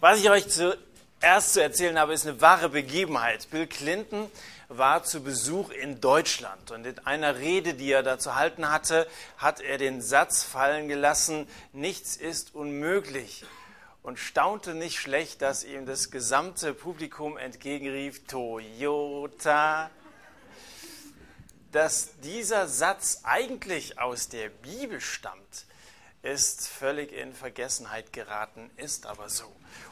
Was ich euch zuerst zu erzählen habe, ist eine wahre Begebenheit. Bill Clinton war zu Besuch in Deutschland und in einer Rede, die er da zu halten hatte, hat er den Satz fallen gelassen, nichts ist unmöglich und staunte nicht schlecht, dass ihm das gesamte Publikum entgegenrief, Toyota. Dass dieser Satz eigentlich aus der Bibel stammt, ist völlig in Vergessenheit geraten, ist aber so.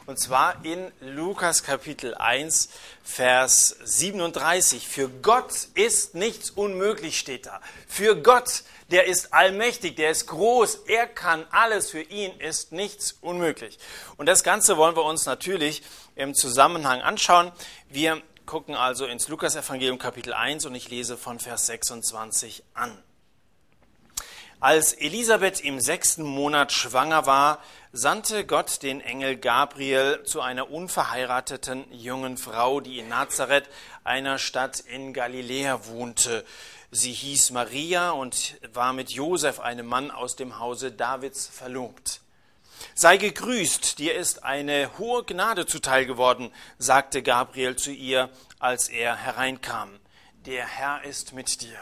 Und zwar in Lukas Kapitel 1, Vers 37. Für Gott ist nichts unmöglich, steht da. Für Gott, der ist allmächtig, der ist groß, er kann alles, für ihn ist nichts unmöglich. Und das Ganze wollen wir uns natürlich im Zusammenhang anschauen. Wir gucken also ins Lukas-Evangelium Kapitel 1 und ich lese von Vers 26 an. Als Elisabeth im sechsten Monat schwanger war, sandte Gott den Engel Gabriel zu einer unverheirateten jungen Frau, die in Nazareth, einer Stadt in Galiläa, wohnte. Sie hieß Maria und war mit Josef, einem Mann aus dem Hause Davids, verlobt. Sei gegrüßt, dir ist eine hohe Gnade zuteil geworden, sagte Gabriel zu ihr, als er hereinkam. Der Herr ist mit dir.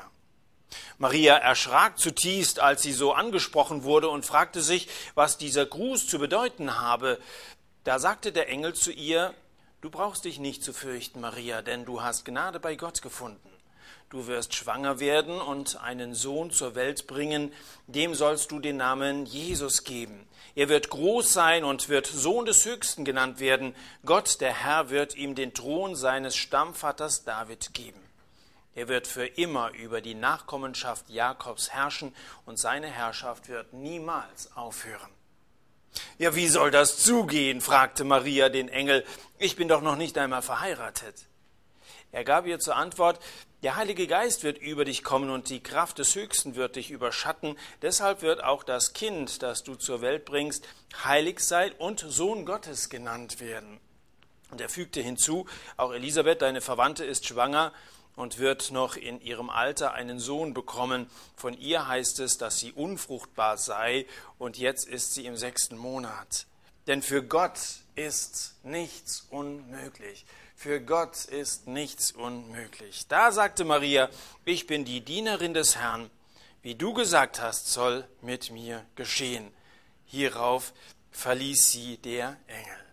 Maria erschrak zutiefst, als sie so angesprochen wurde und fragte sich, was dieser Gruß zu bedeuten habe. Da sagte der Engel zu ihr, Du brauchst dich nicht zu fürchten, Maria, denn du hast Gnade bei Gott gefunden. Du wirst schwanger werden und einen Sohn zur Welt bringen, dem sollst du den Namen Jesus geben. Er wird groß sein und wird Sohn des Höchsten genannt werden. Gott, der Herr, wird ihm den Thron seines Stammvaters David geben. Er wird für immer über die Nachkommenschaft Jakobs herrschen und seine Herrschaft wird niemals aufhören. Ja, wie soll das zugehen? fragte Maria den Engel. Ich bin doch noch nicht einmal verheiratet. Er gab ihr zur Antwort, der Heilige Geist wird über dich kommen und die Kraft des Höchsten wird dich überschatten. Deshalb wird auch das Kind, das du zur Welt bringst, heilig sein und Sohn Gottes genannt werden. Und er fügte hinzu, auch Elisabeth, deine Verwandte, ist schwanger und wird noch in ihrem Alter einen Sohn bekommen. Von ihr heißt es, dass sie unfruchtbar sei und jetzt ist sie im sechsten Monat. Denn für Gott ist nichts unmöglich. Für Gott ist nichts unmöglich. Da sagte Maria, ich bin die Dienerin des Herrn. Wie du gesagt hast, soll mit mir geschehen. Hierauf verließ sie der Engel.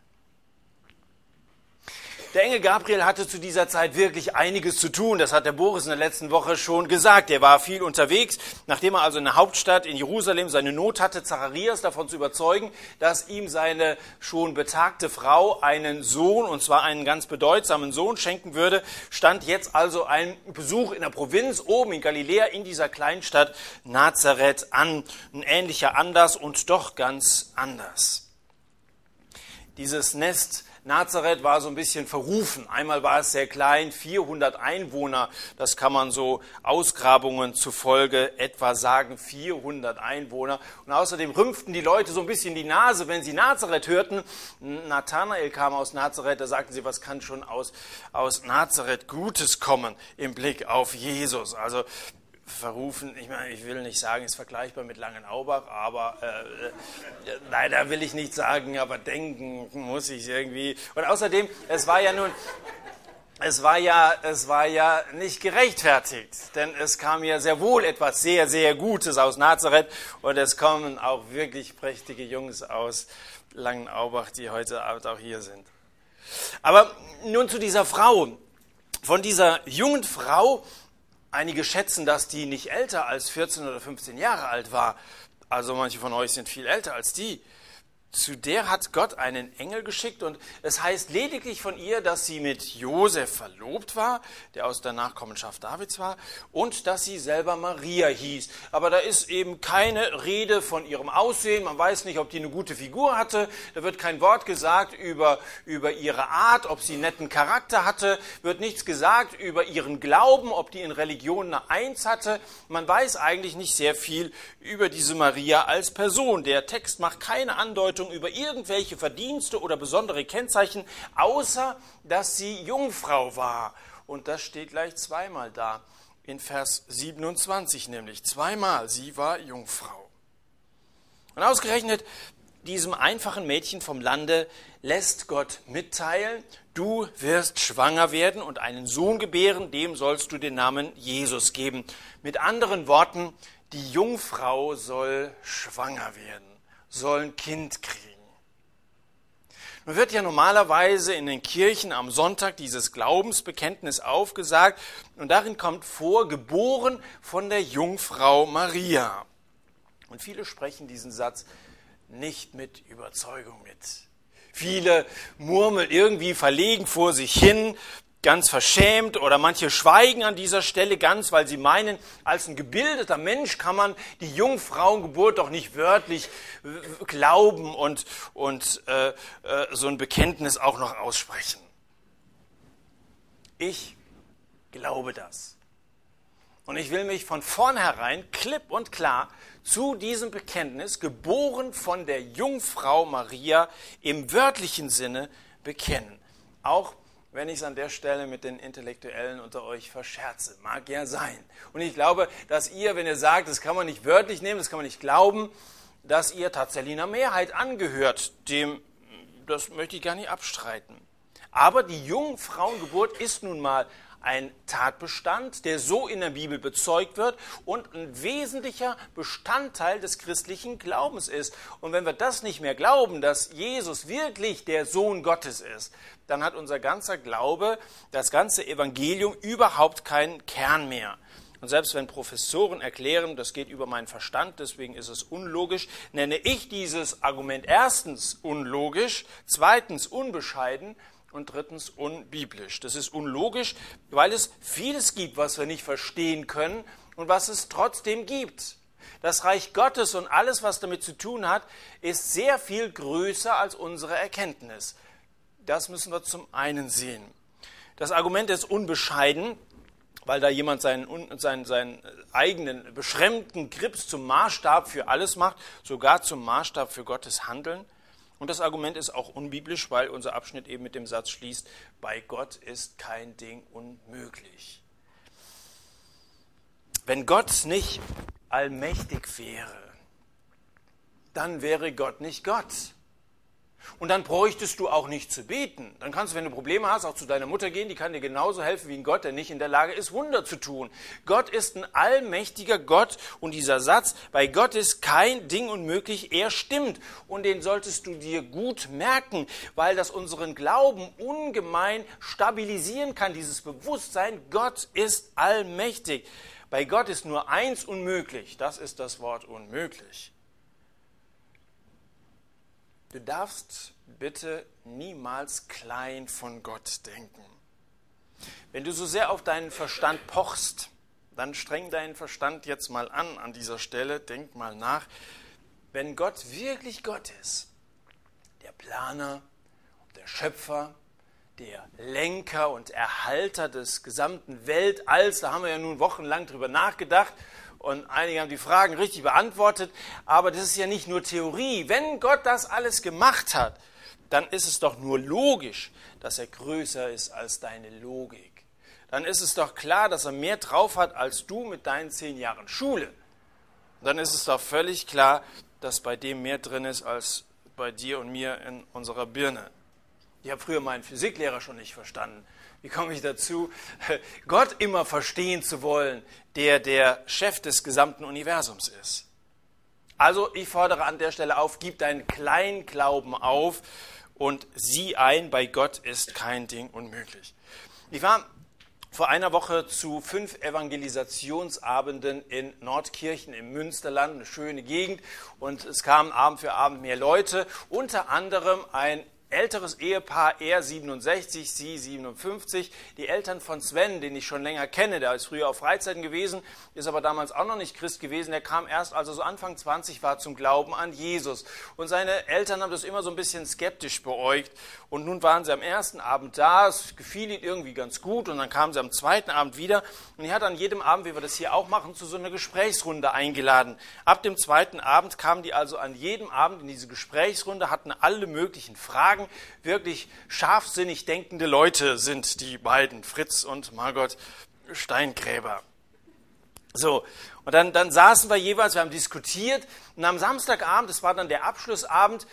Der Engel Gabriel hatte zu dieser Zeit wirklich einiges zu tun. Das hat der Boris in der letzten Woche schon gesagt. Er war viel unterwegs. Nachdem er also in der Hauptstadt in Jerusalem seine Not hatte, Zacharias davon zu überzeugen, dass ihm seine schon betagte Frau einen Sohn, und zwar einen ganz bedeutsamen Sohn, schenken würde, stand jetzt also ein Besuch in der Provinz oben in Galiläa in dieser Kleinstadt Nazareth an. Ein ähnlicher Anlass und doch ganz anders. Dieses Nest Nazareth war so ein bisschen verrufen. Einmal war es sehr klein, 400 Einwohner. Das kann man so Ausgrabungen zufolge etwa sagen, 400 Einwohner. Und außerdem rümpften die Leute so ein bisschen die Nase, wenn sie Nazareth hörten. Nathanael kam aus Nazareth, da sagten sie, was kann schon aus, aus Nazareth Gutes kommen im Blick auf Jesus. Also verrufen, ich meine, ich will nicht sagen, ist vergleichbar mit Langenaubach, aber äh, äh, leider will ich nicht sagen, aber denken muss ich irgendwie. Und außerdem, es war ja nun, es war ja, es war ja nicht gerechtfertigt, denn es kam ja sehr wohl etwas sehr, sehr Gutes aus Nazareth und es kommen auch wirklich prächtige Jungs aus Langenaubach, die heute Abend auch hier sind. Aber nun zu dieser Frau. Von dieser jungen Frau, Einige schätzen, dass die nicht älter als 14 oder 15 Jahre alt war. Also manche von euch sind viel älter als die zu der hat Gott einen Engel geschickt und es heißt lediglich von ihr, dass sie mit Josef verlobt war, der aus der Nachkommenschaft Davids war, und dass sie selber Maria hieß. Aber da ist eben keine Rede von ihrem Aussehen, man weiß nicht, ob die eine gute Figur hatte, da wird kein Wort gesagt über, über ihre Art, ob sie einen netten Charakter hatte, wird nichts gesagt über ihren Glauben, ob die in Religion eine Eins hatte. Man weiß eigentlich nicht sehr viel über diese Maria als Person. Der Text macht keine Andeutung Andeutung über irgendwelche Verdienste oder besondere Kennzeichen, außer dass sie Jungfrau war. Und das steht gleich zweimal da, in Vers 27 nämlich. Zweimal, sie war Jungfrau. Und ausgerechnet diesem einfachen Mädchen vom Lande lässt Gott mitteilen, du wirst schwanger werden und einen Sohn gebären, dem sollst du den Namen Jesus geben. Mit anderen Worten, die Jungfrau soll schwanger werden, soll ein Kind kriegen. Nun wird ja normalerweise in den Kirchen am Sonntag dieses Glaubensbekenntnis aufgesagt und darin kommt vor, geboren von der Jungfrau Maria. Und viele sprechen diesen Satz nicht mit Überzeugung mit. Viele murmeln irgendwie verlegen vor sich hin, ganz verschämt oder manche schweigen an dieser Stelle ganz, weil sie meinen, als ein gebildeter Mensch kann man die Jungfrauengeburt doch nicht wörtlich äh, glauben und, und äh, äh, so ein Bekenntnis auch noch aussprechen. Ich glaube das. Und ich will mich von vornherein klipp und klar zu diesem Bekenntnis, geboren von der Jungfrau Maria, im wörtlichen Sinne bekennen. Auch wenn ich es an der Stelle mit den Intellektuellen unter euch verscherze. Mag ja sein. Und ich glaube, dass ihr, wenn ihr sagt, das kann man nicht wörtlich nehmen, das kann man nicht glauben, dass ihr tatsächlich einer Mehrheit angehört. Dem, das möchte ich gar nicht abstreiten. Aber die Jungfrauengeburt ist nun mal ein Tatbestand, der so in der Bibel bezeugt wird und ein wesentlicher Bestandteil des christlichen Glaubens ist. Und wenn wir das nicht mehr glauben, dass Jesus wirklich der Sohn Gottes ist, dann hat unser ganzer Glaube, das ganze Evangelium überhaupt keinen Kern mehr. Und selbst wenn Professoren erklären, das geht über meinen Verstand, deswegen ist es unlogisch, nenne ich dieses Argument erstens unlogisch, zweitens unbescheiden und drittens unbiblisch. Das ist unlogisch, weil es vieles gibt, was wir nicht verstehen können und was es trotzdem gibt. Das Reich Gottes und alles, was damit zu tun hat, ist sehr viel größer als unsere Erkenntnis. Das müssen wir zum einen sehen. Das Argument ist unbescheiden, weil da jemand seinen, seinen, seinen eigenen beschränkten Grips zum Maßstab für alles macht, sogar zum Maßstab für Gottes Handeln. Und das Argument ist auch unbiblisch, weil unser Abschnitt eben mit dem Satz schließt, bei Gott ist kein Ding unmöglich. Wenn Gott nicht allmächtig wäre, dann wäre Gott nicht Gott. Und dann bräuchtest du auch nicht zu beten. Dann kannst du, wenn du Probleme hast, auch zu deiner Mutter gehen, die kann dir genauso helfen wie ein Gott, der nicht in der Lage ist, Wunder zu tun. Gott ist ein allmächtiger Gott und dieser Satz, bei Gott ist kein Ding unmöglich, er stimmt. Und den solltest du dir gut merken, weil das unseren Glauben ungemein stabilisieren kann, dieses Bewusstsein, Gott ist allmächtig. Bei Gott ist nur eins unmöglich, das ist das Wort unmöglich. Du darfst bitte niemals klein von Gott denken. Wenn du so sehr auf deinen Verstand pochst, dann streng deinen Verstand jetzt mal an an dieser Stelle, denk mal nach. Wenn Gott wirklich Gott ist, der Planer, der Schöpfer, der Lenker und Erhalter des gesamten Weltalls, da haben wir ja nun wochenlang drüber nachgedacht und einige haben die Fragen richtig beantwortet, aber das ist ja nicht nur Theorie. Wenn Gott das alles gemacht hat, dann ist es doch nur logisch, dass er größer ist als deine Logik. Dann ist es doch klar, dass er mehr drauf hat als du mit deinen zehn Jahren Schule. Dann ist es doch völlig klar, dass bei dem mehr drin ist als bei dir und mir in unserer Birne. Ich habe früher meinen Physiklehrer schon nicht verstanden. Wie komme ich dazu, Gott immer verstehen zu wollen, der der Chef des gesamten Universums ist? Also ich fordere an der Stelle auf, gib deinen kleinen Glauben auf und sieh ein, bei Gott ist kein Ding unmöglich. Ich war vor einer Woche zu fünf Evangelisationsabenden in Nordkirchen im Münsterland, eine schöne Gegend, und es kamen Abend für Abend mehr Leute, unter anderem ein älteres Ehepaar, er 67, sie 57. Die Eltern von Sven, den ich schon länger kenne, der ist früher auf Freizeiten gewesen, ist aber damals auch noch nicht Christ gewesen. Der kam erst, als er so Anfang 20 war, zum Glauben an Jesus. Und seine Eltern haben das immer so ein bisschen skeptisch beäugt. Und nun waren sie am ersten Abend da, es gefiel ihnen irgendwie ganz gut. Und dann kamen sie am zweiten Abend wieder. Und er hat an jedem Abend, wie wir das hier auch machen, zu so einer Gesprächsrunde eingeladen. Ab dem zweiten Abend kamen die also an jedem Abend in diese Gesprächsrunde, hatten alle möglichen Fragen sagen, wirklich scharfsinnig denkende Leute sind die beiden, Fritz und Margot Steingräber. So, und dann, dann saßen wir jeweils, wir haben diskutiert und am Samstagabend, das war dann der Abschlussabend,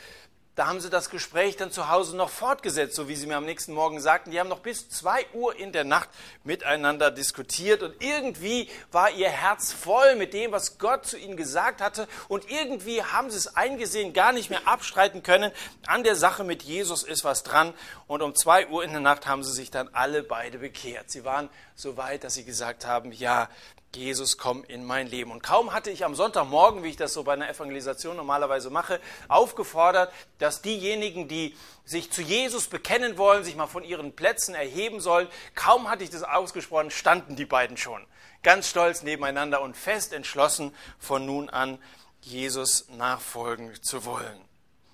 da haben sie das Gespräch dann zu Hause noch fortgesetzt, so wie sie mir am nächsten Morgen sagten. Die haben noch bis zwei Uhr in der Nacht miteinander diskutiert und irgendwie war ihr Herz voll mit dem, was Gott zu ihnen gesagt hatte und irgendwie haben sie es eingesehen, gar nicht mehr abstreiten können. An der Sache mit Jesus ist was dran und um zwei Uhr in der Nacht haben sie sich dann alle beide bekehrt. Sie waren so weit, dass sie gesagt haben, ja, Jesus, komm in mein Leben. Und kaum hatte ich am Sonntagmorgen, wie ich das so bei einer Evangelisation normalerweise mache, aufgefordert, dass diejenigen, die sich zu Jesus bekennen wollen, sich mal von ihren Plätzen erheben sollen, kaum hatte ich das ausgesprochen, standen die beiden schon. Ganz stolz nebeneinander und fest entschlossen, von nun an Jesus nachfolgen zu wollen.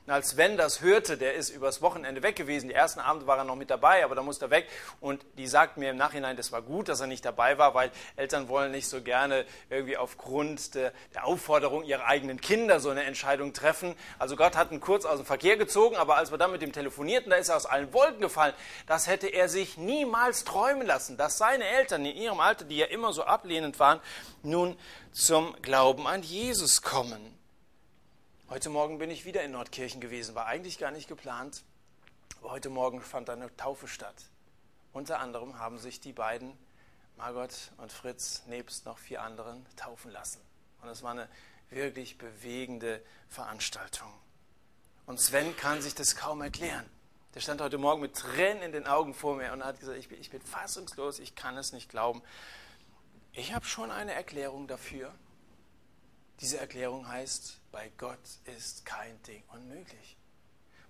Und als Sven das hörte, der ist übers Wochenende weg gewesen. Die ersten Abende war er noch mit dabei, aber da musste er weg. Und die sagt mir im Nachhinein, das war gut, dass er nicht dabei war, weil Eltern wollen nicht so gerne irgendwie aufgrund der, der Aufforderung ihrer eigenen Kinder so eine Entscheidung treffen. Also Gott hat ihn kurz aus dem Verkehr gezogen, aber als wir dann mit ihm telefonierten, da ist er aus allen Wolken gefallen. Das hätte er sich niemals träumen lassen, dass seine Eltern in ihrem Alter, die ja immer so ablehnend waren, nun zum Glauben an Jesus kommen. Heute Morgen bin ich wieder in Nordkirchen gewesen, war eigentlich gar nicht geplant, aber heute Morgen fand eine Taufe statt. Unter anderem haben sich die beiden, Margot und Fritz, nebst noch vier anderen, taufen lassen. Und es war eine wirklich bewegende Veranstaltung. Und Sven kann sich das kaum erklären. Der stand heute Morgen mit Tränen in den Augen vor mir und hat gesagt, ich bin, ich bin fassungslos, ich kann es nicht glauben. Ich habe schon eine Erklärung dafür. Diese Erklärung heißt, bei Gott ist kein Ding unmöglich.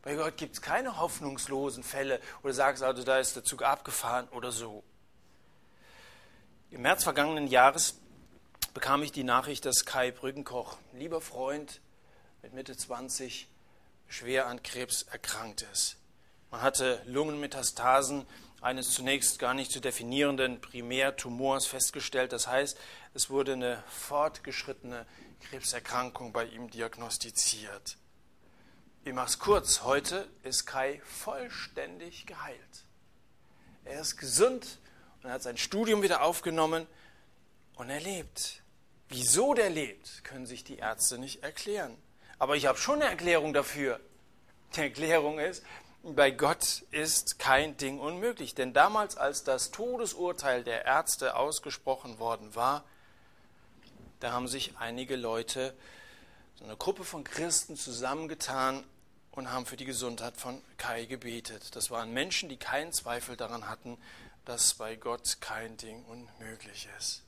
Bei Gott gibt es keine hoffnungslosen Fälle oder sagst also, da ist der Zug abgefahren oder so. Im März vergangenen Jahres bekam ich die Nachricht, dass Kai Brückenkoch, lieber Freund mit Mitte 20, schwer an Krebs erkrankt ist. Man hatte Lungenmetastasen eines zunächst gar nicht zu definierenden Primärtumors festgestellt. Das heißt, es wurde eine fortgeschrittene Krebserkrankung bei ihm diagnostiziert. Ich mache es kurz. Heute ist Kai vollständig geheilt. Er ist gesund und hat sein Studium wieder aufgenommen und er lebt. Wieso der lebt, können sich die Ärzte nicht erklären. Aber ich habe schon eine Erklärung dafür. Die Erklärung ist, bei Gott ist kein Ding unmöglich. Denn damals, als das Todesurteil der Ärzte ausgesprochen worden war, da haben sich einige Leute, so eine Gruppe von Christen zusammengetan und haben für die Gesundheit von Kai gebetet. Das waren Menschen, die keinen Zweifel daran hatten, dass bei Gott kein Ding unmöglich ist.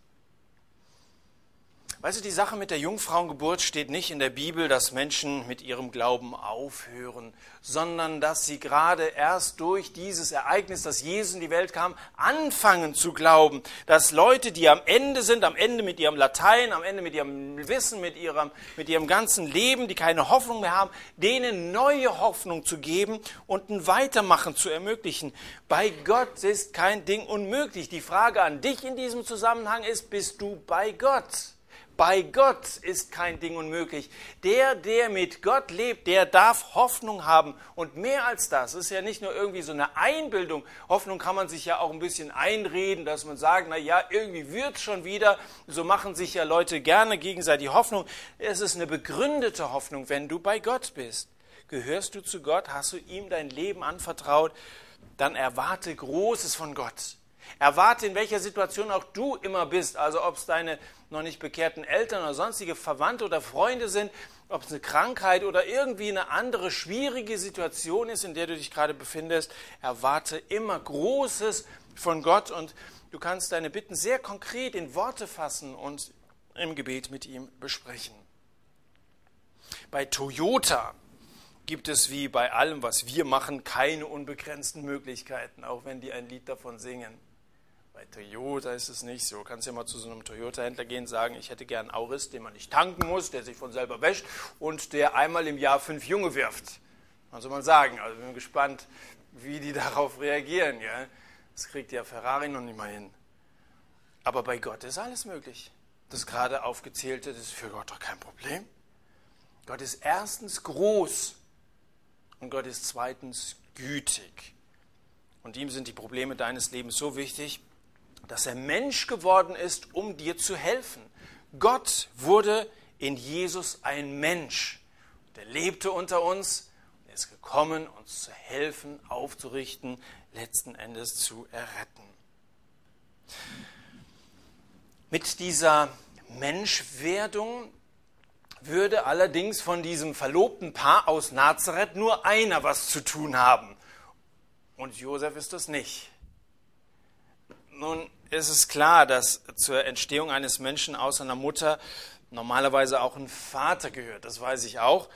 Weißt du, die Sache mit der Jungfrauengeburt steht nicht in der Bibel, dass Menschen mit ihrem Glauben aufhören, sondern dass sie gerade erst durch dieses Ereignis, dass Jesus in die Welt kam, anfangen zu glauben. Dass Leute, die am Ende sind, am Ende mit ihrem Latein, am Ende mit ihrem Wissen, mit ihrem, mit ihrem ganzen Leben, die keine Hoffnung mehr haben, denen neue Hoffnung zu geben und ein Weitermachen zu ermöglichen. Bei Gott ist kein Ding unmöglich. Die Frage an dich in diesem Zusammenhang ist, bist du bei Gott? Bei Gott ist kein Ding unmöglich. Der, der mit Gott lebt, der darf Hoffnung haben. Und mehr als das, ist ja nicht nur irgendwie so eine Einbildung. Hoffnung kann man sich ja auch ein bisschen einreden, dass man sagt, na ja, irgendwie wird's schon wieder. So machen sich ja Leute gerne gegenseitig Hoffnung. Es ist eine begründete Hoffnung, wenn du bei Gott bist. Gehörst du zu Gott? Hast du ihm dein Leben anvertraut? Dann erwarte Großes von Gott. Erwarte, in welcher Situation auch du immer bist, also ob es deine noch nicht bekehrten Eltern oder sonstige Verwandte oder Freunde sind, ob es eine Krankheit oder irgendwie eine andere schwierige Situation ist, in der du dich gerade befindest, erwarte immer Großes von Gott und du kannst deine Bitten sehr konkret in Worte fassen und im Gebet mit ihm besprechen. Bei Toyota gibt es wie bei allem, was wir machen, keine unbegrenzten Möglichkeiten, auch wenn die ein Lied davon singen. Bei Toyota ist es nicht so. Du kannst ja mal zu so einem Toyota-Händler gehen und sagen, ich hätte gern einen Auris, den man nicht tanken muss, der sich von selber wäscht und der einmal im Jahr fünf Junge wirft. Soll man sagen? Also bin gespannt, wie die darauf reagieren. Ja? Das kriegt ja Ferrari noch nicht mal hin. Aber bei Gott ist alles möglich. Das gerade aufgezählte, das ist für Gott doch kein Problem. Gott ist erstens groß und Gott ist zweitens gütig. Und ihm sind die Probleme deines Lebens so wichtig, dass er Mensch geworden ist, um dir zu helfen. Gott wurde in Jesus ein Mensch. Der lebte unter uns, er ist gekommen, uns zu helfen, aufzurichten, letzten Endes zu erretten. Mit dieser Menschwerdung würde allerdings von diesem verlobten Paar aus Nazareth nur einer was zu tun haben. Und Josef ist das nicht. Nun ist es klar, dass zur Entstehung eines Menschen aus einer Mutter normalerweise auch ein Vater gehört. Das weiß ich auch.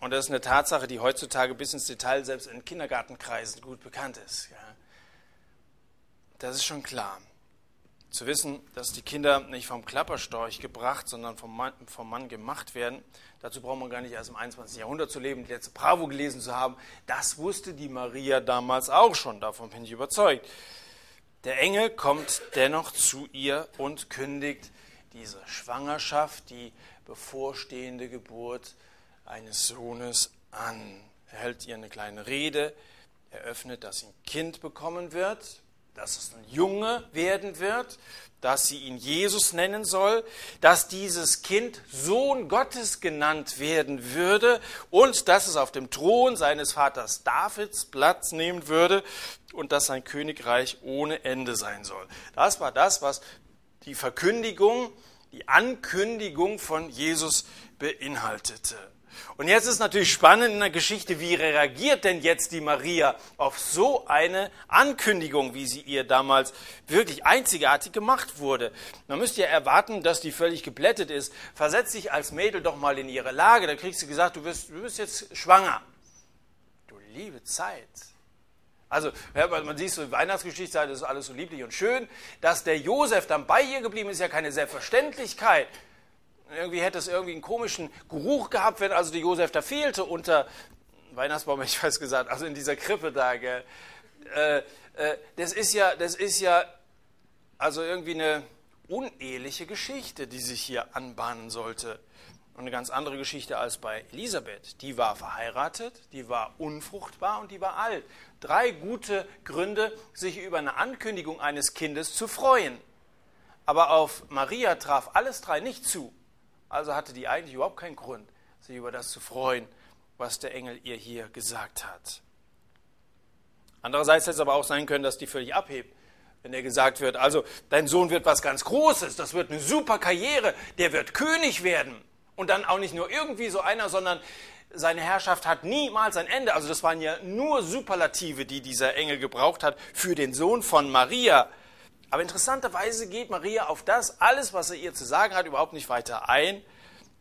Und das ist eine Tatsache, die heutzutage bis ins Detail selbst in Kindergartenkreisen gut bekannt ist. Das ist schon klar. Zu wissen, dass die Kinder nicht vom Klapperstorch gebracht, sondern vom Mann, vom Mann gemacht werden, dazu braucht man gar nicht erst im 21. Jahrhundert zu leben, die letzte Bravo gelesen zu haben. Das wusste die Maria damals auch schon, davon bin ich überzeugt. Der Engel kommt dennoch zu ihr und kündigt diese Schwangerschaft, die bevorstehende Geburt eines Sohnes an. Er hält ihr eine kleine Rede, eröffnet, dass sie ein Kind bekommen wird, dass es ein Junge werden wird, dass sie ihn Jesus nennen soll, dass dieses Kind Sohn Gottes genannt werden würde und dass es auf dem Thron seines Vaters Davids Platz nehmen würde und dass sein Königreich ohne Ende sein soll. Das war das, was die Verkündigung, die Ankündigung von Jesus beinhaltete. Und jetzt ist natürlich spannend in der Geschichte, wie reagiert denn jetzt die Maria auf so eine Ankündigung, wie sie ihr damals wirklich einzigartig gemacht wurde. Man müsste ja erwarten, dass die völlig geblättet ist. Versetz dich als Mädel doch mal in ihre Lage, da kriegst du gesagt, du bist, du bist jetzt schwanger. Du liebe Zeit. Also, man sieht so, Weihnachtsgeschichte, das ist alles so lieblich und schön. Dass der Josef dann bei ihr geblieben ist, ist ja keine Selbstverständlichkeit. Irgendwie hätte es irgendwie einen komischen Geruch gehabt, wenn also der Josef da fehlte unter Weihnachtsbaum, ich weiß gesagt, also in dieser Krippe da. Gell. Äh, äh, das ist ja, das ist ja also irgendwie eine uneheliche Geschichte, die sich hier anbahnen sollte. Und eine ganz andere Geschichte als bei Elisabeth. Die war verheiratet, die war unfruchtbar und die war alt. Drei gute Gründe, sich über eine Ankündigung eines Kindes zu freuen. Aber auf Maria traf alles drei nicht zu. Also hatte die eigentlich überhaupt keinen Grund, sich über das zu freuen, was der Engel ihr hier gesagt hat. Andererseits hätte es aber auch sein können, dass die völlig abhebt, wenn er gesagt wird, also dein Sohn wird was ganz Großes, das wird eine super Karriere, der wird König werden. Und dann auch nicht nur irgendwie so einer, sondern seine Herrschaft hat niemals ein Ende. Also das waren ja nur Superlative, die dieser Engel gebraucht hat für den Sohn von Maria. Aber interessanterweise geht Maria auf das alles, was er ihr zu sagen hat, überhaupt nicht weiter ein.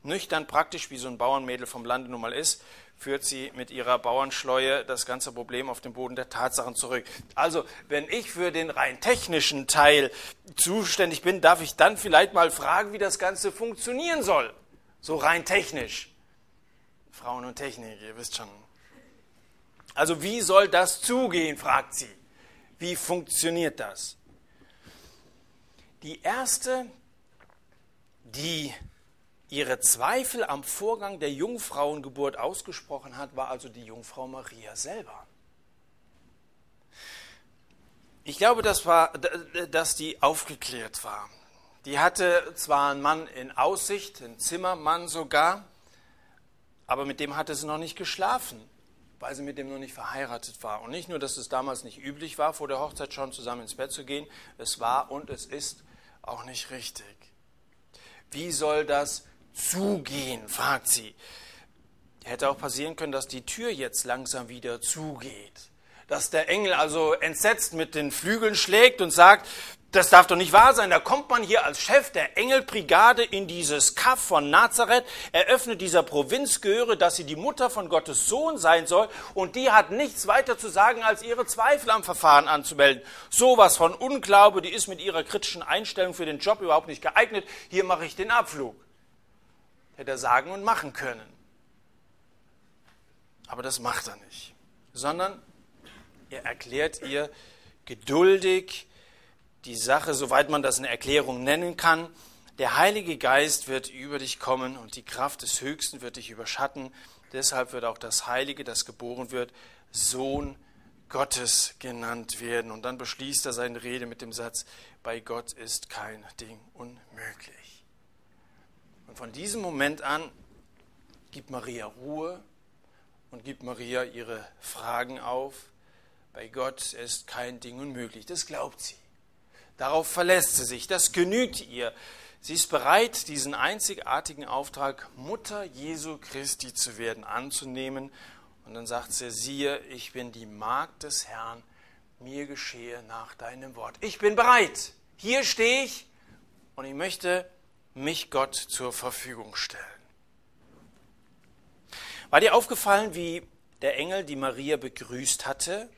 Nüchtern praktisch, wie so ein Bauernmädel vom Lande nun mal ist, führt sie mit ihrer Bauernschleue das ganze Problem auf den Boden der Tatsachen zurück. Also, wenn ich für den rein technischen Teil zuständig bin, darf ich dann vielleicht mal fragen, wie das Ganze funktionieren soll. So rein technisch. Frauen und Technik, ihr wisst schon. Also, wie soll das zugehen, fragt sie. Wie funktioniert das? Die erste, die ihre Zweifel am Vorgang der Jungfrauengeburt ausgesprochen hat, war also die Jungfrau Maria selber. Ich glaube, das war, dass die aufgeklärt war. Die hatte zwar einen Mann in Aussicht, einen Zimmermann sogar, aber mit dem hatte sie noch nicht geschlafen weil sie mit dem noch nicht verheiratet war. Und nicht nur, dass es damals nicht üblich war, vor der Hochzeit schon zusammen ins Bett zu gehen, es war und es ist auch nicht richtig. Wie soll das zugehen, fragt sie. Hätte auch passieren können, dass die Tür jetzt langsam wieder zugeht. Dass der Engel also entsetzt mit den Flügeln schlägt und sagt, das darf doch nicht wahr sein. Da kommt man hier als Chef der Engelbrigade in dieses Kaff von Nazareth, eröffnet dieser Provinz gehöre, dass sie die Mutter von Gottes Sohn sein soll und die hat nichts weiter zu sagen, als ihre Zweifel am Verfahren anzumelden. Sowas von Unglaube, die ist mit ihrer kritischen Einstellung für den Job überhaupt nicht geeignet. Hier mache ich den Abflug. Hätte er sagen und machen können. Aber das macht er nicht, sondern er erklärt ihr geduldig, die Sache, soweit man das eine Erklärung nennen kann. Der Heilige Geist wird über dich kommen und die Kraft des Höchsten wird dich überschatten. Deshalb wird auch das Heilige, das geboren wird, Sohn Gottes genannt werden. Und dann beschließt er seine Rede mit dem Satz, bei Gott ist kein Ding unmöglich. Und von diesem Moment an gibt Maria Ruhe und gibt Maria ihre Fragen auf. Bei Gott ist kein Ding unmöglich. Das glaubt sie. Darauf verlässt sie sich. Das genügt ihr. Sie ist bereit, diesen einzigartigen Auftrag, Mutter Jesu Christi zu werden, anzunehmen. Und dann sagt sie, siehe, ich bin die Magd des Herrn, mir geschehe nach deinem Wort. Ich bin bereit. Hier stehe ich und ich möchte mich Gott zur Verfügung stellen. War dir aufgefallen, wie der Engel die Maria begrüßt hatte?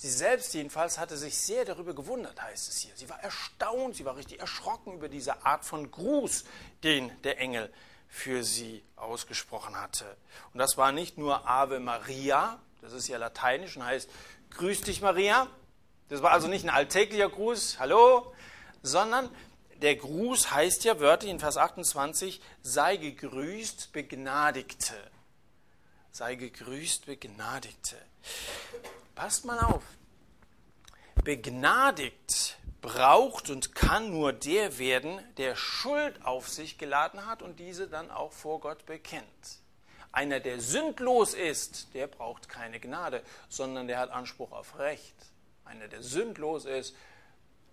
Sie selbst jedenfalls hatte sich sehr darüber gewundert, heißt es hier. Sie war erstaunt, sie war richtig erschrocken über diese Art von Gruß, den der Engel für sie ausgesprochen hatte. Und das war nicht nur Ave Maria, das ist ja lateinisch und heißt Grüß dich Maria. Das war also nicht ein alltäglicher Gruß, hallo, sondern der Gruß heißt ja wörtlich in Vers 28, sei gegrüßt, Begnadigte. Sei gegrüßt, Begnadigte. Passt mal auf. Begnadigt braucht und kann nur der werden, der Schuld auf sich geladen hat und diese dann auch vor Gott bekennt. Einer, der sündlos ist, der braucht keine Gnade, sondern der hat Anspruch auf Recht. Einer, der sündlos ist,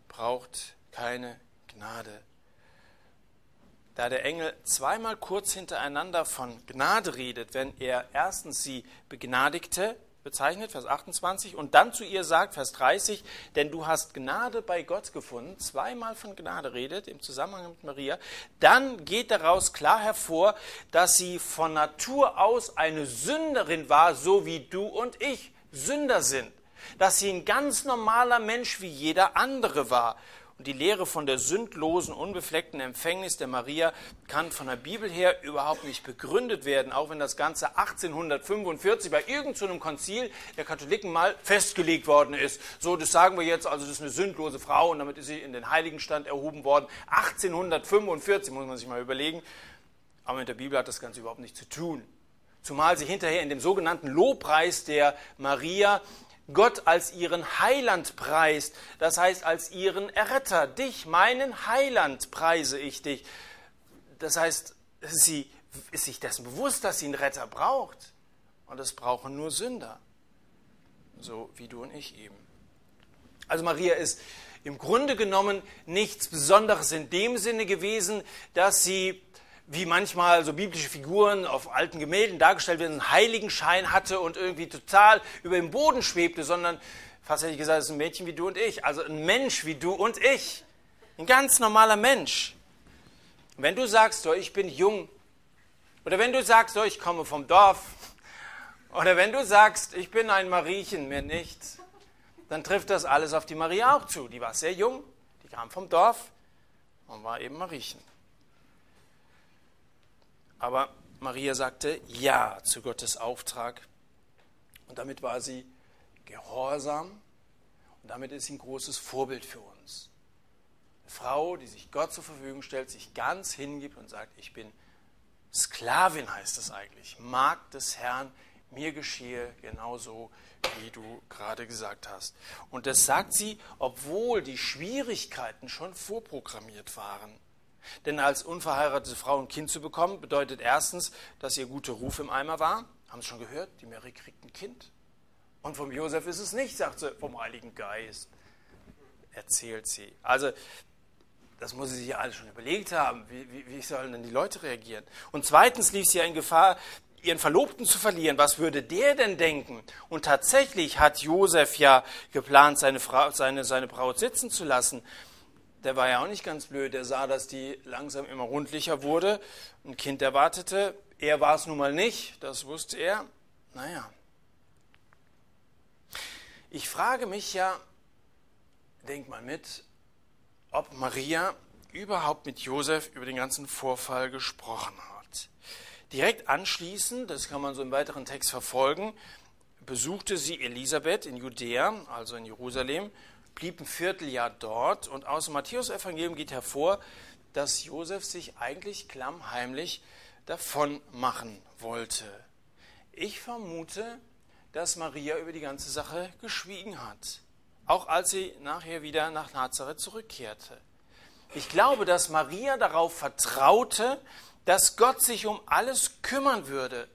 braucht keine Gnade. Da der Engel zweimal kurz hintereinander von Gnade redet, wenn er erstens sie begnadigte, bezeichnet, Vers 28, und dann zu ihr sagt, Vers 30, denn du hast Gnade bei Gott gefunden, zweimal von Gnade redet im Zusammenhang mit Maria, dann geht daraus klar hervor, dass sie von Natur aus eine Sünderin war, so wie du und ich Sünder sind, dass sie ein ganz normaler Mensch wie jeder andere war. Und die Lehre von der sündlosen, unbefleckten Empfängnis der Maria kann von der Bibel her überhaupt nicht begründet werden, auch wenn das Ganze 1845 bei irgendeinem Konzil der Katholiken mal festgelegt worden ist. So, das sagen wir jetzt, also das ist eine sündlose Frau und damit ist sie in den Heiligenstand erhoben worden. 1845 muss man sich mal überlegen. Aber mit der Bibel hat das Ganze überhaupt nichts zu tun. Zumal sie hinterher in dem sogenannten Lobpreis der Maria Gott als ihren Heiland preist, das heißt als ihren Erretter. Dich, meinen Heiland, preise ich dich. Das heißt, sie ist sich dessen bewusst, dass sie einen Retter braucht. Und das brauchen nur Sünder. So wie du und ich eben. Also Maria ist im Grunde genommen nichts Besonderes in dem Sinne gewesen, dass sie wie manchmal so biblische Figuren auf alten Gemälden dargestellt werden, einen Heiligenschein hatte und irgendwie total über dem Boden schwebte, sondern fast hätte ich gesagt, es ist ein Mädchen wie du und ich, also ein Mensch wie du und ich. Ein ganz normaler Mensch. wenn du sagst, so, ich bin jung, oder wenn du sagst, so, ich komme vom Dorf, oder wenn du sagst, ich bin ein Mariechen, mehr nicht, dann trifft das alles auf die Maria auch zu. Die war sehr jung, die kam vom Dorf und war eben Mariechen. Aber Maria sagte Ja zu Gottes Auftrag. Und damit war sie gehorsam. Und damit ist sie ein großes Vorbild für uns. Eine Frau, die sich Gott zur Verfügung stellt, sich ganz hingibt und sagt, ich bin Sklavin, heißt es eigentlich. Magd des Herrn, mir geschehe genauso, wie du gerade gesagt hast. Und das sagt sie, obwohl die Schwierigkeiten schon vorprogrammiert waren. Denn als unverheiratete Frau ein Kind zu bekommen, bedeutet erstens, dass ihr guter Ruf im Eimer war. Haben Sie schon gehört? Die Mary kriegt ein Kind. Und vom Josef ist es nicht, sagt sie, vom Heiligen Geist. Erzählt sie. Also, das muss sie sich ja alles schon überlegt haben. Wie, wie, wie sollen denn die Leute reagieren? Und zweitens lief sie ja in Gefahr, ihren Verlobten zu verlieren. Was würde der denn denken? Und tatsächlich hat Josef ja geplant, seine, Frau, seine, seine Braut sitzen zu lassen der war ja auch nicht ganz blöd. Der sah, dass die langsam immer rundlicher wurde, ein Kind erwartete. Er war es nun mal nicht, das wusste er. Naja. Ich frage mich ja, denk mal mit, ob Maria überhaupt mit Josef über den ganzen Vorfall gesprochen hat. Direkt anschließend, das kann man so im weiteren Text verfolgen, besuchte sie Elisabeth in Judäa, also in Jerusalem, blieb ein Vierteljahr dort und aus dem Matthäus-Evangelium geht hervor, dass Josef sich eigentlich klammheimlich davon machen wollte. Ich vermute, dass Maria über die ganze Sache geschwiegen hat, auch als sie nachher wieder nach Nazareth zurückkehrte. Ich glaube, dass Maria darauf vertraute, dass Gott sich um alles kümmern würde.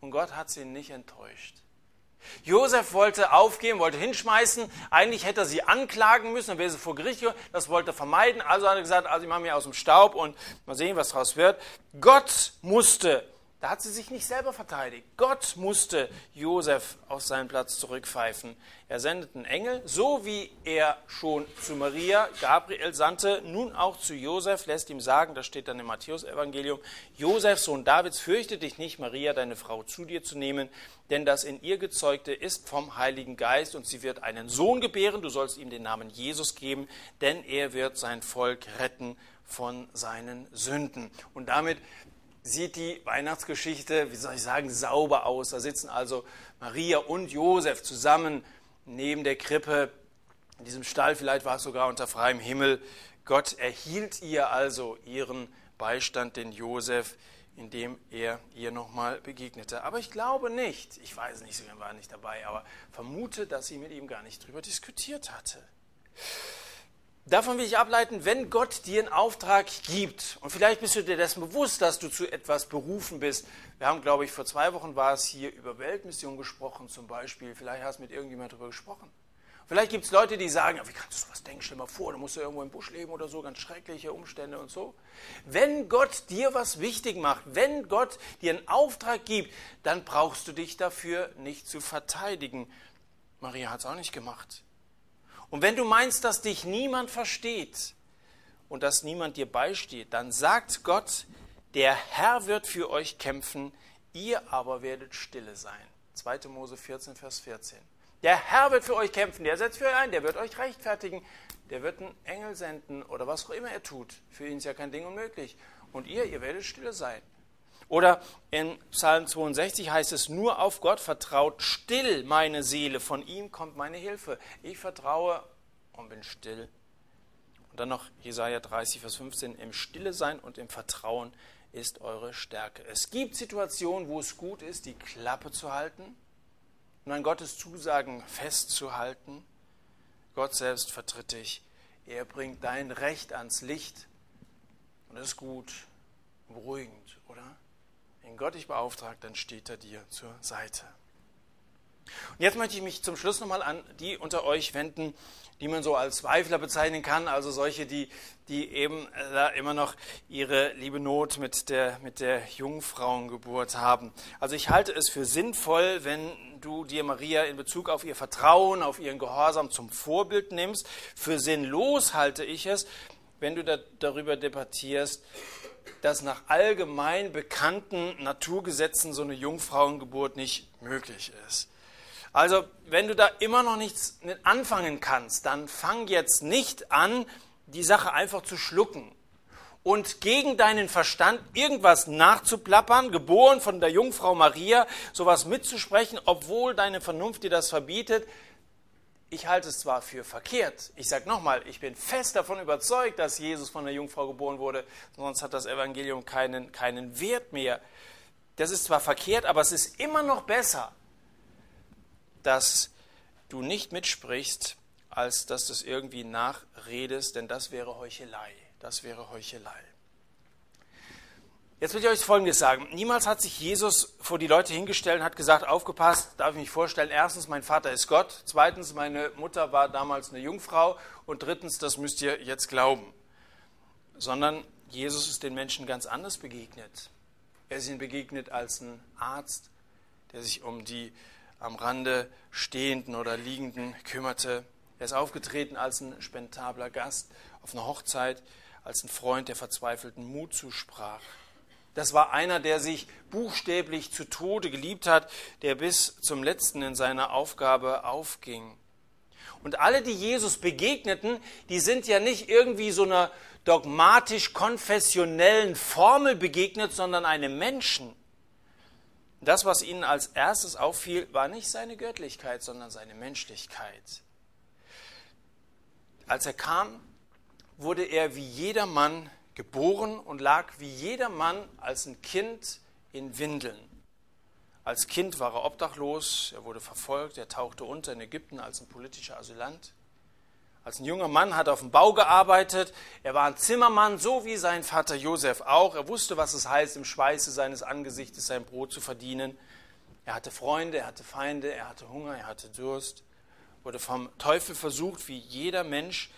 Und Gott hat sie nicht enttäuscht. Josef wollte aufgeben, wollte hinschmeißen. Eigentlich hätte er sie anklagen müssen, dann wäre sie vor Gericht gekommen. Das wollte er vermeiden. Also hat er gesagt, also ich mache mich aus dem Staub und mal sehen, was daraus wird. Gott musste da hat sie sich nicht selber verteidigt. Gott musste Josef aus seinem Platz zurückpfeifen. Er sendet einen Engel, so wie er schon zu Maria Gabriel sandte, nun auch zu Josef, lässt ihm sagen, das steht dann im Matthäus-Evangelium, Josef, Sohn Davids, fürchte dich nicht, Maria, deine Frau, zu dir zu nehmen, denn das in ihr Gezeugte ist vom Heiligen Geist und sie wird einen Sohn gebären, du sollst ihm den Namen Jesus geben, denn er wird sein Volk retten von seinen Sünden. Und damit sieht die Weihnachtsgeschichte, wie soll ich sagen, sauber aus. Da sitzen also Maria und Josef zusammen neben der Krippe, in diesem Stall, vielleicht war es sogar unter freiem Himmel. Gott erhielt ihr also ihren Beistand, den Josef, indem er ihr nochmal begegnete. Aber ich glaube nicht, ich weiß nicht, sie war nicht dabei, aber vermute, dass sie mit ihm gar nicht darüber diskutiert hatte. Davon will ich ableiten, wenn Gott dir einen Auftrag gibt, und vielleicht bist du dir dessen bewusst, dass du zu etwas berufen bist. Wir haben, glaube ich, vor zwei Wochen war es hier über Weltmission gesprochen zum Beispiel. Vielleicht hast du mit irgendjemand darüber gesprochen. Vielleicht gibt es Leute, die sagen, wie kannst du sowas denken? Stell mal vor, du musst ja irgendwo im Busch leben oder so, ganz schreckliche Umstände und so. Wenn Gott dir was wichtig macht, wenn Gott dir einen Auftrag gibt, dann brauchst du dich dafür nicht zu verteidigen. Maria hat es auch nicht gemacht. Und wenn du meinst, dass dich niemand versteht und dass niemand dir beisteht, dann sagt Gott, der Herr wird für euch kämpfen, ihr aber werdet stille sein. 2. Mose 14, Vers 14. Der Herr wird für euch kämpfen, der setzt für euch ein, der wird euch rechtfertigen, der wird einen Engel senden oder was auch immer er tut. Für ihn ist ja kein Ding unmöglich. Und ihr, ihr werdet stille sein. Oder in Psalm 62 heißt es, nur auf Gott vertraut still meine Seele, von ihm kommt meine Hilfe. Ich vertraue und bin still. Und dann noch Jesaja 30, Vers 15, im Stille sein und im Vertrauen ist eure Stärke. Es gibt Situationen, wo es gut ist, die Klappe zu halten und an Gottes Zusagen festzuhalten. Gott selbst vertritt dich. Er bringt dein Recht ans Licht und das ist gut, beruhigend, oder? Wenn Gott dich beauftragt, dann steht er dir zur Seite. Und jetzt möchte ich mich zum Schluss nochmal an die unter euch wenden, die man so als Zweifler bezeichnen kann, also solche, die, die eben äh, da immer noch ihre liebe Not mit der, mit der Jungfrauengeburt haben. Also ich halte es für sinnvoll, wenn du dir Maria in Bezug auf ihr Vertrauen, auf ihren Gehorsam zum Vorbild nimmst. Für sinnlos halte ich es, wenn du da, darüber debattierst, dass nach allgemein bekannten Naturgesetzen so eine Jungfrauengeburt nicht möglich ist. Also, wenn du da immer noch nichts mit anfangen kannst, dann fang jetzt nicht an, die Sache einfach zu schlucken und gegen deinen Verstand irgendwas nachzuplappern, geboren von der Jungfrau Maria, sowas mitzusprechen, obwohl deine Vernunft dir das verbietet. Ich halte es zwar für verkehrt. Ich sage nochmal, ich bin fest davon überzeugt, dass Jesus von der Jungfrau geboren wurde, sonst hat das Evangelium keinen, keinen Wert mehr. Das ist zwar verkehrt, aber es ist immer noch besser, dass du nicht mitsprichst, als dass du es irgendwie nachredest, denn das wäre Heuchelei. Das wäre Heuchelei. Jetzt will ich euch Folgendes sagen. Niemals hat sich Jesus vor die Leute hingestellt und hat gesagt, aufgepasst, darf ich mich vorstellen, erstens, mein Vater ist Gott, zweitens, meine Mutter war damals eine Jungfrau und drittens, das müsst ihr jetzt glauben. Sondern Jesus ist den Menschen ganz anders begegnet. Er ist ihnen begegnet als ein Arzt, der sich um die am Rande stehenden oder liegenden kümmerte. Er ist aufgetreten als ein spentabler Gast auf einer Hochzeit, als ein Freund, der verzweifelten Mut zusprach. Das war einer, der sich buchstäblich zu Tode geliebt hat, der bis zum letzten in seiner Aufgabe aufging. Und alle, die Jesus begegneten, die sind ja nicht irgendwie so einer dogmatisch-konfessionellen Formel begegnet, sondern einem Menschen. Das, was ihnen als erstes auffiel, war nicht seine Göttlichkeit, sondern seine Menschlichkeit. Als er kam, wurde er wie jeder Mann geboren und lag wie jeder Mann als ein Kind in Windeln. Als Kind war er obdachlos, er wurde verfolgt, er tauchte unter in Ägypten als ein politischer Asylant. Als ein junger Mann hat er auf dem Bau gearbeitet. Er war ein Zimmermann, so wie sein Vater Josef auch. Er wusste, was es heißt, im Schweiße seines Angesichtes sein Brot zu verdienen. Er hatte Freunde, er hatte Feinde, er hatte Hunger, er hatte Durst. Wurde vom Teufel versucht, wie jeder Mensch,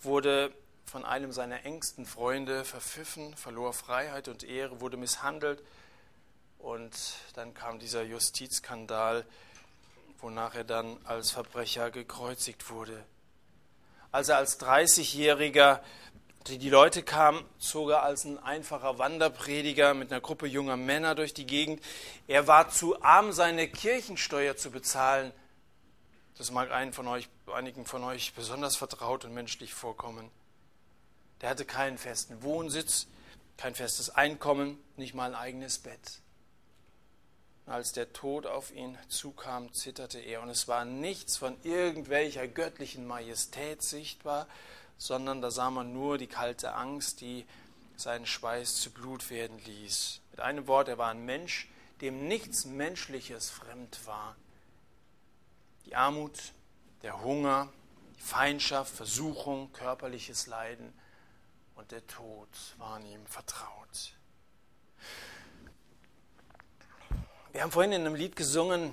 wurde von einem seiner engsten Freunde verpfiffen, verlor Freiheit und Ehre, wurde misshandelt. Und dann kam dieser Justizskandal, wonach er dann als Verbrecher gekreuzigt wurde als er als 30-Jähriger die Leute kamen, zog er als ein einfacher Wanderprediger mit einer Gruppe junger Männer durch die Gegend. Er war zu arm, seine Kirchensteuer zu bezahlen. Das mag einen von euch, einigen von euch besonders vertraut und menschlich vorkommen. Der hatte keinen festen Wohnsitz, kein festes Einkommen, nicht mal ein eigenes Bett. Als der Tod auf ihn zukam, zitterte er, und es war nichts von irgendwelcher göttlichen Majestät sichtbar, sondern da sah man nur die kalte Angst, die seinen Schweiß zu Blut werden ließ. Mit einem Wort, er war ein Mensch, dem nichts Menschliches fremd war. Die Armut, der Hunger, die Feindschaft, Versuchung, körperliches Leiden und der Tod waren ihm vertraut. Wir haben vorhin in einem Lied gesungen,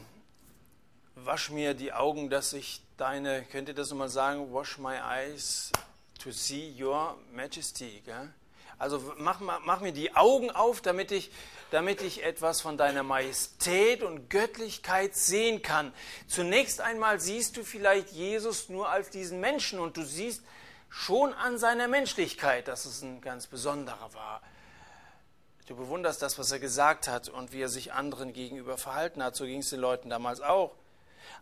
wasch mir die Augen, dass ich deine, könnt ihr das nochmal sagen, wash my eyes to see your majesty. Gell? Also mach, mach, mir die Augen auf, damit ich, damit ich etwas von deiner Majestät und Göttlichkeit sehen kann. Zunächst einmal siehst du vielleicht Jesus nur als diesen Menschen und du siehst schon an seiner Menschlichkeit, dass es ein ganz besonderer war. Du bewunderst das, was er gesagt hat und wie er sich anderen gegenüber verhalten hat. So ging es den Leuten damals auch.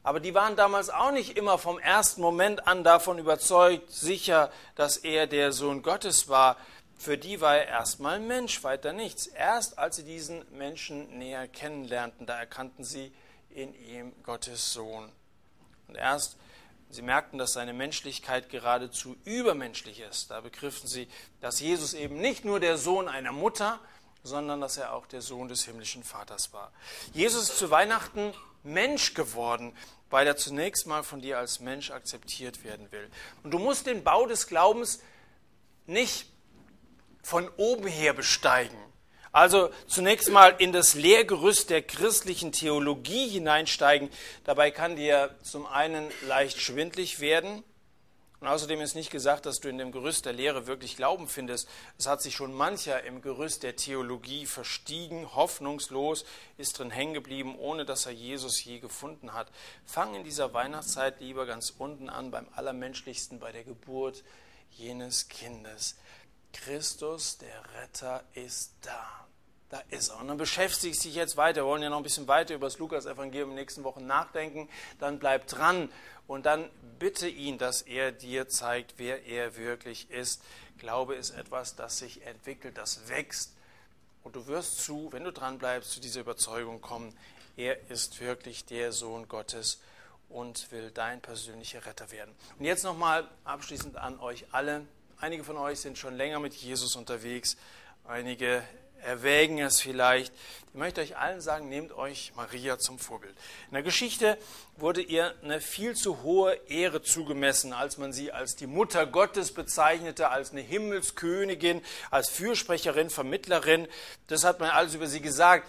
Aber die waren damals auch nicht immer vom ersten Moment an davon überzeugt, sicher, dass er der Sohn Gottes war. Für die war er erstmal Mensch, weiter nichts. Erst als sie diesen Menschen näher kennenlernten, da erkannten sie in ihm Gottes Sohn. Und erst Sie merkten, dass seine Menschlichkeit geradezu übermenschlich ist. Da begriffen sie, dass Jesus eben nicht nur der Sohn einer Mutter, sondern dass er auch der Sohn des himmlischen Vaters war. Jesus ist zu Weihnachten Mensch geworden, weil er zunächst mal von dir als Mensch akzeptiert werden will. Und du musst den Bau des Glaubens nicht von oben her besteigen. Also zunächst mal in das Lehrgerüst der christlichen Theologie hineinsteigen. Dabei kann dir zum einen leicht schwindlig werden, und außerdem ist nicht gesagt, dass du in dem Gerüst der Lehre wirklich Glauben findest. Es hat sich schon mancher im Gerüst der Theologie verstiegen, hoffnungslos, ist drin hängen geblieben, ohne dass er Jesus je gefunden hat. Fang in dieser Weihnachtszeit lieber ganz unten an, beim Allermenschlichsten, bei der Geburt jenes Kindes. Christus, der Retter, ist da. Da ist er. Und dann beschäftigt sich jetzt weiter. Wir wollen ja noch ein bisschen weiter über das Lukas-Evangelium in den nächsten Wochen nachdenken. Dann bleib dran und dann bitte ihn, dass er dir zeigt, wer er wirklich ist. Glaube ist etwas, das sich entwickelt, das wächst. Und du wirst zu, wenn du dran bleibst, zu dieser Überzeugung kommen, er ist wirklich der Sohn Gottes und will dein persönlicher Retter werden. Und jetzt nochmal abschließend an euch alle. Einige von euch sind schon länger mit Jesus unterwegs, einige erwägen es vielleicht. Ich möchte euch allen sagen, nehmt euch Maria zum Vorbild. In der Geschichte wurde ihr eine viel zu hohe Ehre zugemessen, als man sie als die Mutter Gottes bezeichnete, als eine Himmelskönigin, als Fürsprecherin, Vermittlerin. Das hat man alles über sie gesagt.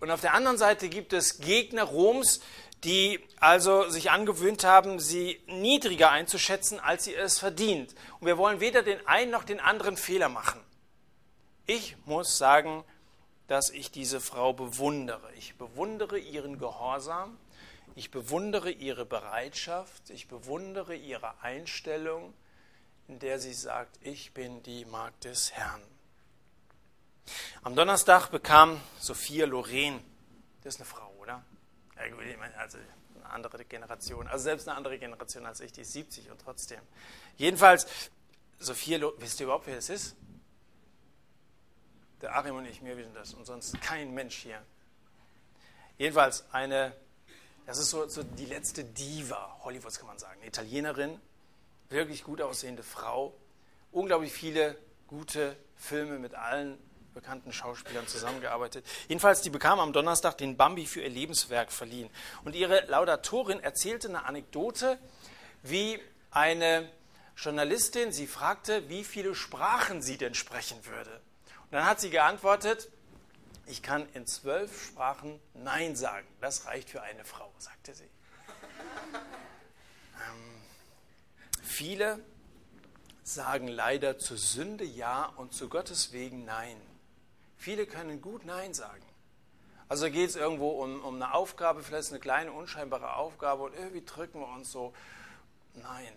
Und auf der anderen Seite gibt es Gegner Roms, die also sich angewöhnt haben, sie niedriger einzuschätzen, als sie es verdient. Und wir wollen weder den einen noch den anderen Fehler machen. Ich muss sagen, dass ich diese Frau bewundere. Ich bewundere ihren Gehorsam, ich bewundere ihre Bereitschaft, ich bewundere ihre Einstellung, in der sie sagt, ich bin die Magd des Herrn. Am Donnerstag bekam Sophia Loren, das ist eine Frau, oder? Also eine andere Generation, also selbst eine andere Generation als ich, die ist 70 und trotzdem. Jedenfalls, Sophia Loren, wisst ihr überhaupt, wer das ist? Der Achim und ich, mir wissen das und sonst kein Mensch hier. Jedenfalls eine, das ist so, so die letzte Diva Hollywoods, kann man sagen. Eine Italienerin, wirklich gut aussehende Frau, unglaublich viele gute Filme mit allen bekannten Schauspielern zusammengearbeitet. Jedenfalls, die bekam am Donnerstag den Bambi für ihr Lebenswerk verliehen. Und ihre Laudatorin erzählte eine Anekdote, wie eine Journalistin sie fragte, wie viele Sprachen sie denn sprechen würde. Dann hat sie geantwortet, ich kann in zwölf Sprachen Nein sagen. Das reicht für eine Frau, sagte sie. Ähm, viele sagen leider zur Sünde Ja und zu Gottes wegen Nein. Viele können gut Nein sagen. Also geht es irgendwo um, um eine Aufgabe, vielleicht eine kleine, unscheinbare Aufgabe und irgendwie drücken wir uns so Nein.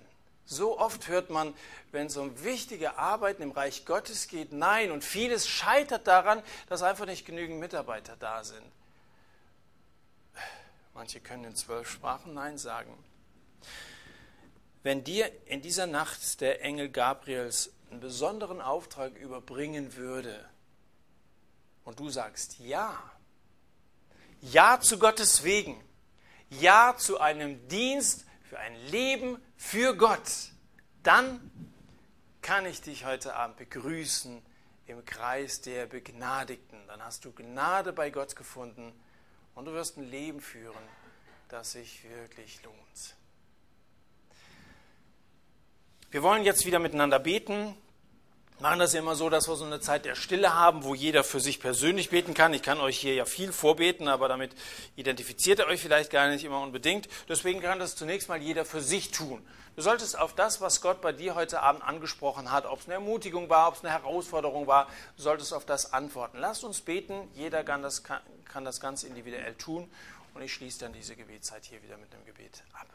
So oft hört man, wenn es um wichtige Arbeiten im Reich Gottes geht, nein. Und vieles scheitert daran, dass einfach nicht genügend Mitarbeiter da sind. Manche können in zwölf Sprachen Nein sagen. Wenn dir in dieser Nacht der Engel Gabriels einen besonderen Auftrag überbringen würde und du sagst Ja, Ja zu Gottes wegen, Ja zu einem Dienst für ein Leben für Gott, dann kann ich dich heute Abend begrüßen im Kreis der Begnadigten. Dann hast du Gnade bei Gott gefunden und du wirst ein Leben führen, das sich wirklich lohnt. Wir wollen jetzt wieder miteinander beten machen das ja immer so, dass wir so eine Zeit der Stille haben, wo jeder für sich persönlich beten kann. Ich kann euch hier ja viel vorbeten, aber damit identifiziert ihr euch vielleicht gar nicht immer unbedingt. Deswegen kann das zunächst mal jeder für sich tun. Du solltest auf das, was Gott bei dir heute Abend angesprochen hat, ob es eine Ermutigung war, ob es eine Herausforderung war, du solltest auf das antworten. Lasst uns beten. Jeder kann das, kann, kann das ganz individuell tun. Und ich schließe dann diese Gebetszeit hier wieder mit einem Gebet ab.